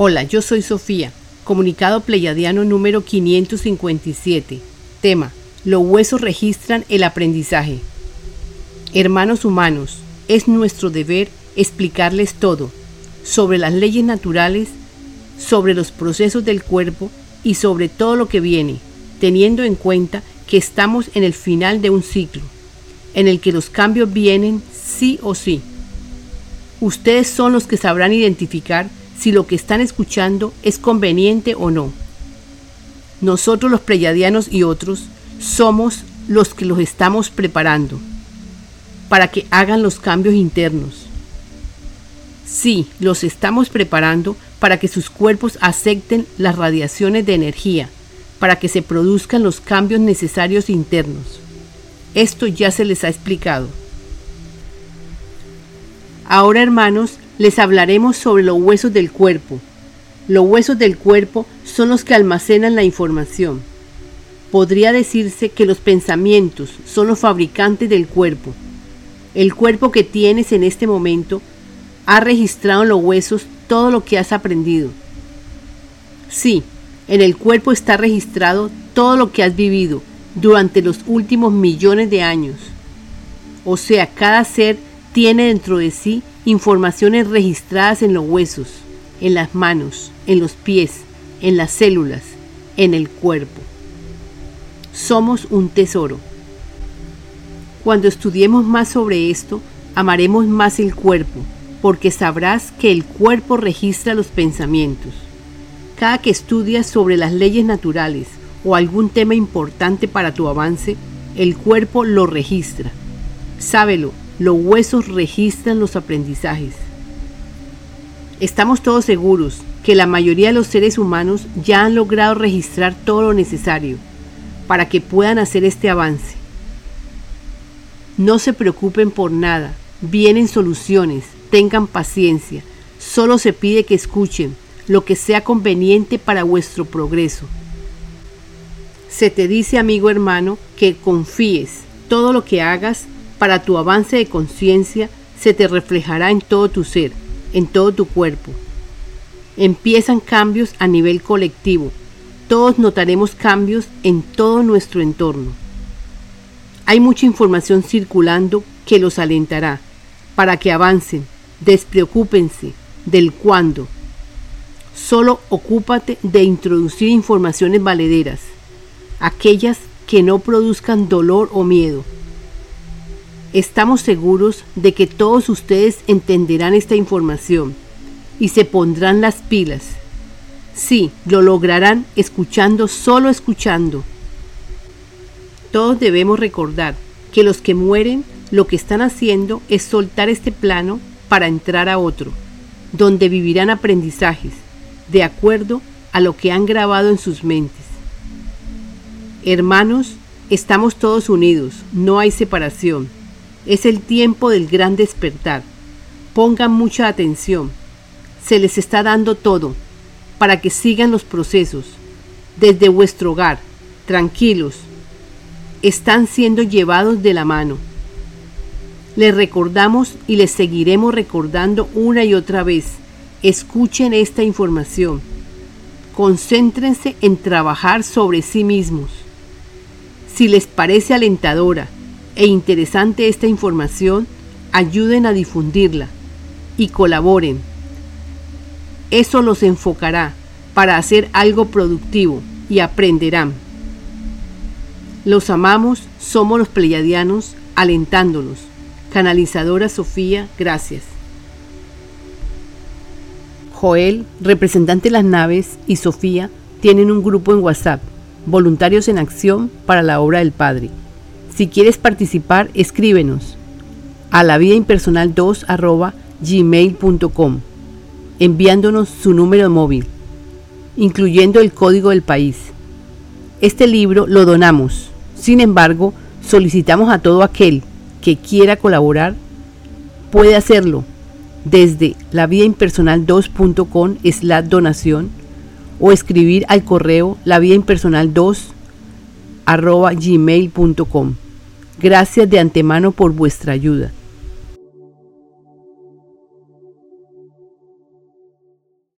Hola, yo soy Sofía, comunicado pleyadiano número 557. Tema, los huesos registran el aprendizaje. Hermanos humanos, es nuestro deber explicarles todo sobre las leyes naturales, sobre los procesos del cuerpo y sobre todo lo que viene, teniendo en cuenta que estamos en el final de un ciclo, en el que los cambios vienen sí o sí. Ustedes son los que sabrán identificar si lo que están escuchando es conveniente o no. Nosotros los pleyadianos y otros somos los que los estamos preparando para que hagan los cambios internos. Sí, los estamos preparando para que sus cuerpos acepten las radiaciones de energía, para que se produzcan los cambios necesarios internos. Esto ya se les ha explicado. Ahora, hermanos, les hablaremos sobre los huesos del cuerpo. Los huesos del cuerpo son los que almacenan la información. Podría decirse que los pensamientos son los fabricantes del cuerpo. El cuerpo que tienes en este momento ha registrado en los huesos todo lo que has aprendido. Sí, en el cuerpo está registrado todo lo que has vivido durante los últimos millones de años. O sea, cada ser tiene dentro de sí informaciones registradas en los huesos, en las manos, en los pies, en las células, en el cuerpo. Somos un tesoro. Cuando estudiemos más sobre esto, amaremos más el cuerpo, porque sabrás que el cuerpo registra los pensamientos. Cada que estudias sobre las leyes naturales o algún tema importante para tu avance, el cuerpo lo registra. Sábelo, los huesos registran los aprendizajes. Estamos todos seguros que la mayoría de los seres humanos ya han logrado registrar todo lo necesario para que puedan hacer este avance. No se preocupen por nada, vienen soluciones, tengan paciencia, solo se pide que escuchen lo que sea conveniente para vuestro progreso. Se te dice, amigo hermano, que confíes, todo lo que hagas para tu avance de conciencia se te reflejará en todo tu ser, en todo tu cuerpo. Empiezan cambios a nivel colectivo. Todos notaremos cambios en todo nuestro entorno. Hay mucha información circulando que los alentará para que avancen. Despreocúpense del cuándo. Solo ocúpate de introducir informaciones valederas, aquellas que no produzcan dolor o miedo Estamos seguros de que todos ustedes entenderán esta información y se pondrán las pilas. Sí, lo lograrán escuchando, solo escuchando. Todos debemos recordar que los que mueren lo que están haciendo es soltar este plano para entrar a otro, donde vivirán aprendizajes, de acuerdo a lo que han grabado en sus mentes. Hermanos, estamos todos unidos, no hay separación. Es el tiempo del gran despertar. Pongan mucha atención. Se les está dando todo para que sigan los procesos. Desde vuestro hogar, tranquilos, están siendo llevados de la mano. Les recordamos y les seguiremos recordando una y otra vez. Escuchen esta información. Concéntrense en trabajar sobre sí mismos. Si les parece alentadora, e interesante esta información, ayuden a difundirla y colaboren. Eso los enfocará para hacer algo productivo y aprenderán. Los amamos, somos los pleyadianos, alentándolos. Canalizadora Sofía, gracias. Joel, representante de las naves, y Sofía tienen un grupo en WhatsApp, Voluntarios en Acción para la Obra del Padre. Si quieres participar, escríbenos a la vida impersonal 2 gmail.com enviándonos su número móvil, incluyendo el código del país. Este libro lo donamos. Sin embargo, solicitamos a todo aquel que quiera colaborar, puede hacerlo desde la vida impersonal 2.com la donación o escribir al correo la vida impersonal 2 gmail.com. Gracias de antemano por vuestra ayuda.